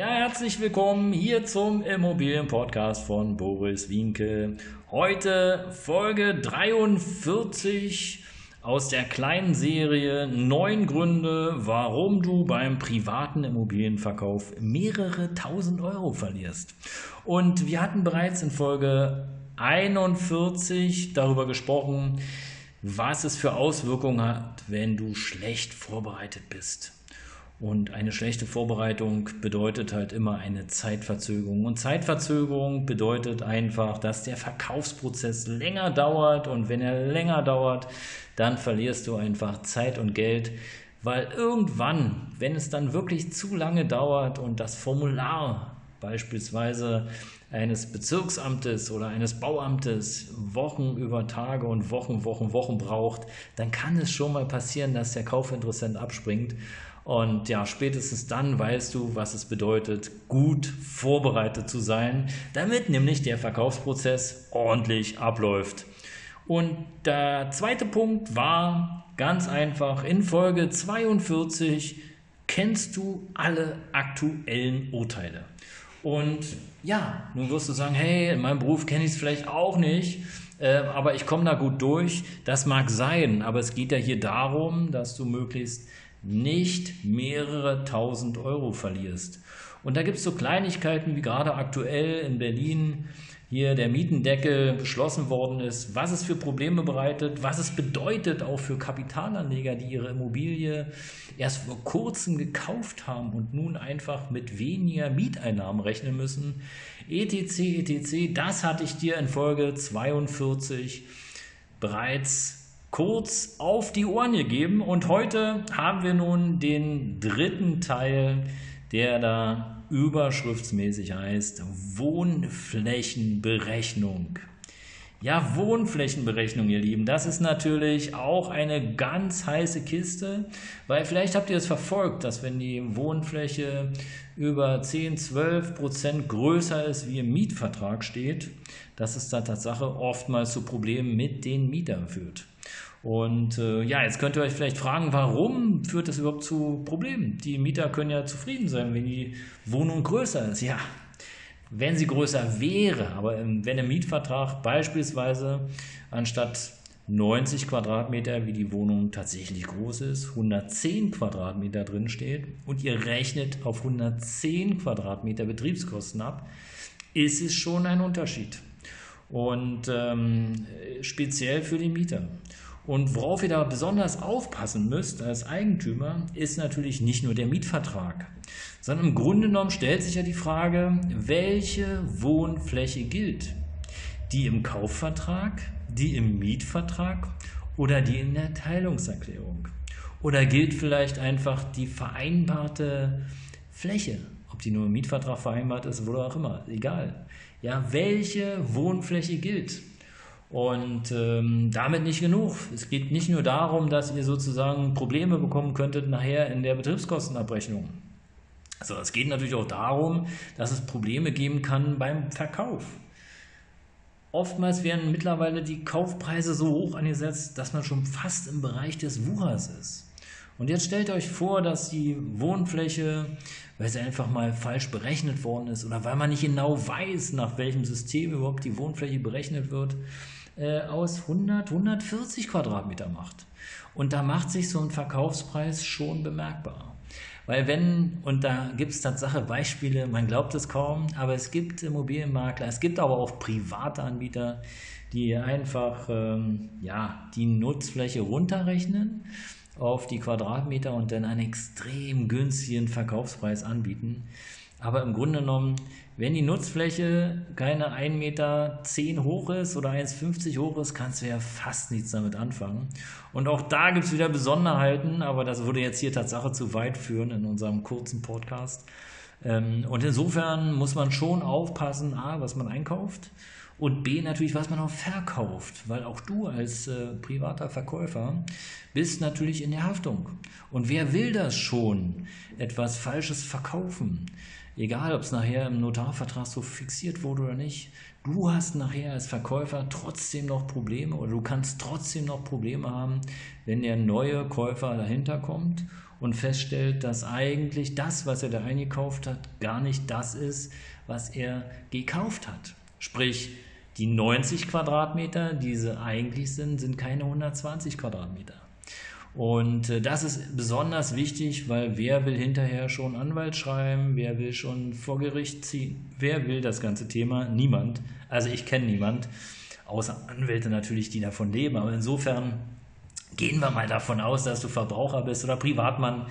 Ja, herzlich willkommen hier zum Immobilienpodcast von Boris Wienke. Heute Folge 43 aus der kleinen Serie Neun Gründe, warum du beim privaten Immobilienverkauf mehrere tausend Euro verlierst. Und wir hatten bereits in Folge 41 darüber gesprochen, was es für Auswirkungen hat, wenn du schlecht vorbereitet bist. Und eine schlechte Vorbereitung bedeutet halt immer eine Zeitverzögerung. Und Zeitverzögerung bedeutet einfach, dass der Verkaufsprozess länger dauert. Und wenn er länger dauert, dann verlierst du einfach Zeit und Geld. Weil irgendwann, wenn es dann wirklich zu lange dauert und das Formular beispielsweise eines Bezirksamtes oder eines Bauamtes Wochen über Tage und Wochen, Wochen, Wochen braucht, dann kann es schon mal passieren, dass der Kaufinteressent abspringt. Und ja, spätestens dann weißt du, was es bedeutet, gut vorbereitet zu sein, damit nämlich der Verkaufsprozess ordentlich abläuft. Und der zweite Punkt war ganz einfach, in Folge 42 kennst du alle aktuellen Urteile. Und ja, nun wirst du sagen, hey, in meinem Beruf kenne ich es vielleicht auch nicht, äh, aber ich komme da gut durch. Das mag sein, aber es geht ja hier darum, dass du möglichst nicht mehrere tausend Euro verlierst. Und da gibt es so Kleinigkeiten wie gerade aktuell in Berlin hier der Mietendeckel beschlossen worden ist, was es für Probleme bereitet, was es bedeutet auch für Kapitalanleger, die ihre Immobilie erst vor kurzem gekauft haben und nun einfach mit weniger Mieteinnahmen rechnen müssen. etc, etc, das hatte ich dir in Folge 42 bereits kurz auf die Ohren gegeben. Und heute haben wir nun den dritten Teil, der da überschriftsmäßig heißt Wohnflächenberechnung. Ja, Wohnflächenberechnung, ihr Lieben, das ist natürlich auch eine ganz heiße Kiste, weil vielleicht habt ihr es verfolgt, dass wenn die Wohnfläche über 10, 12 Prozent größer ist, wie im Mietvertrag steht, dass es da Tatsache oftmals zu Problemen mit den Mietern führt. Und äh, ja, jetzt könnt ihr euch vielleicht fragen, warum führt das überhaupt zu Problemen? Die Mieter können ja zufrieden sein, wenn die Wohnung größer ist. Ja, wenn sie größer wäre, aber wenn im Mietvertrag beispielsweise anstatt 90 Quadratmeter, wie die Wohnung tatsächlich groß ist, 110 Quadratmeter drin steht und ihr rechnet auf 110 Quadratmeter Betriebskosten ab, ist es schon ein Unterschied. Und ähm, speziell für die Mieter. Und worauf ihr da besonders aufpassen müsst als Eigentümer, ist natürlich nicht nur der Mietvertrag, sondern im Grunde genommen stellt sich ja die Frage, welche Wohnfläche gilt? Die im Kaufvertrag, die im Mietvertrag oder die in der Teilungserklärung? Oder gilt vielleicht einfach die vereinbarte Fläche, ob die nur im Mietvertrag vereinbart ist oder auch immer, egal. Ja, welche Wohnfläche gilt? Und ähm, damit nicht genug. Es geht nicht nur darum, dass ihr sozusagen Probleme bekommen könntet nachher in der Betriebskostenabrechnung. Also es geht natürlich auch darum, dass es Probleme geben kann beim Verkauf. Oftmals werden mittlerweile die Kaufpreise so hoch angesetzt, dass man schon fast im Bereich des Wuchers ist. Und jetzt stellt euch vor, dass die Wohnfläche, weil sie einfach mal falsch berechnet worden ist oder weil man nicht genau weiß, nach welchem System überhaupt die Wohnfläche berechnet wird, äh, aus 100, 140 Quadratmeter macht. Und da macht sich so ein Verkaufspreis schon bemerkbar. Weil wenn, und da gibt es Tatsache Beispiele, man glaubt es kaum, aber es gibt Immobilienmakler, es gibt aber auch private Anbieter, die einfach ähm, ja, die Nutzfläche runterrechnen auf die Quadratmeter und dann einen extrem günstigen Verkaufspreis anbieten. Aber im Grunde genommen, wenn die Nutzfläche keine 1,10 Meter hoch ist oder 1,50 hoch ist, kannst du ja fast nichts damit anfangen. Und auch da gibt es wieder Besonderheiten, aber das würde jetzt hier Tatsache zu weit führen in unserem kurzen Podcast. Ähm, und insofern muss man schon aufpassen, A, was man einkauft und B, natürlich, was man auch verkauft, weil auch du als äh, privater Verkäufer bist natürlich in der Haftung. Und wer will das schon, etwas Falsches verkaufen? Egal, ob es nachher im Notarvertrag so fixiert wurde oder nicht, du hast nachher als Verkäufer trotzdem noch Probleme oder du kannst trotzdem noch Probleme haben, wenn der neue Käufer dahinter kommt und feststellt, dass eigentlich das, was er da eingekauft hat, gar nicht das ist, was er gekauft hat. Sprich, die 90 Quadratmeter, die sie eigentlich sind, sind keine 120 Quadratmeter. Und äh, das ist besonders wichtig, weil wer will hinterher schon Anwalt schreiben, wer will schon vor Gericht ziehen, wer will das ganze Thema? Niemand. Also ich kenne niemand, außer Anwälte natürlich, die davon leben. Aber insofern gehen wir mal davon aus, dass du Verbraucher bist oder Privatmann.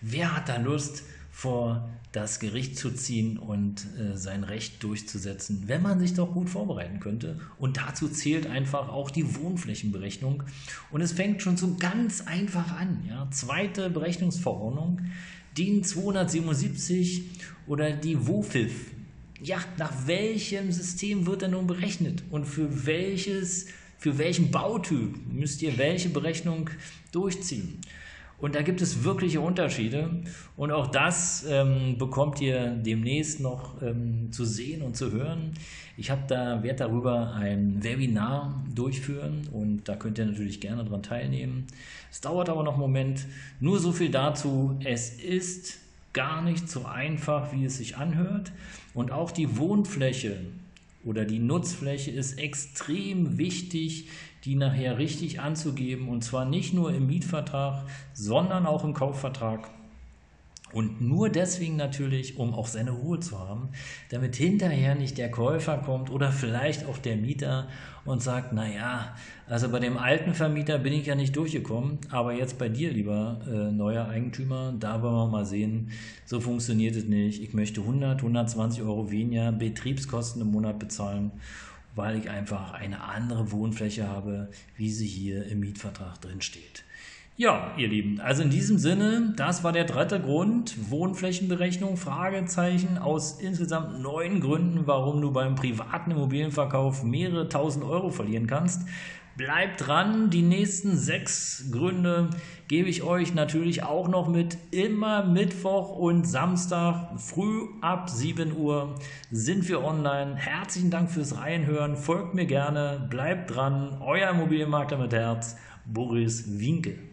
Wer hat da Lust, vor das Gericht zu ziehen und äh, sein Recht durchzusetzen, wenn man sich doch gut vorbereiten könnte. Und dazu zählt einfach auch die Wohnflächenberechnung. Und es fängt schon so ganz einfach an. Ja? Zweite Berechnungsverordnung, DIN 277 oder die WOFIF. Ja, nach welchem System wird er nun berechnet und für welches, für welchen Bautyp müsst ihr welche Berechnung durchziehen? Und da gibt es wirkliche Unterschiede. Und auch das ähm, bekommt ihr demnächst noch ähm, zu sehen und zu hören. Ich habe da, werde darüber ein Webinar durchführen und da könnt ihr natürlich gerne daran teilnehmen. Es dauert aber noch einen Moment. Nur so viel dazu. Es ist gar nicht so einfach, wie es sich anhört. Und auch die Wohnfläche oder die Nutzfläche ist extrem wichtig, die nachher richtig anzugeben und zwar nicht nur im Mietvertrag, sondern auch im Kaufvertrag. Und nur deswegen natürlich, um auch seine Ruhe zu haben, damit hinterher nicht der Käufer kommt oder vielleicht auch der Mieter und sagt, naja, also bei dem alten Vermieter bin ich ja nicht durchgekommen, aber jetzt bei dir, lieber äh, neuer Eigentümer, da wollen wir mal sehen, so funktioniert es nicht. Ich möchte 100, 120 Euro weniger Betriebskosten im Monat bezahlen weil ich einfach eine andere Wohnfläche habe, wie sie hier im Mietvertrag drin steht. Ja, ihr Lieben, also in diesem Sinne, das war der dritte Grund, Wohnflächenberechnung, Fragezeichen, aus insgesamt neun Gründen, warum du beim privaten Immobilienverkauf mehrere tausend Euro verlieren kannst. Bleibt dran, die nächsten sechs Gründe gebe ich euch natürlich auch noch mit. Immer Mittwoch und Samstag früh ab 7 Uhr sind wir online. Herzlichen Dank fürs Reinhören. Folgt mir gerne, bleibt dran. Euer Immobilienmakler mit Herz, Boris Winkel.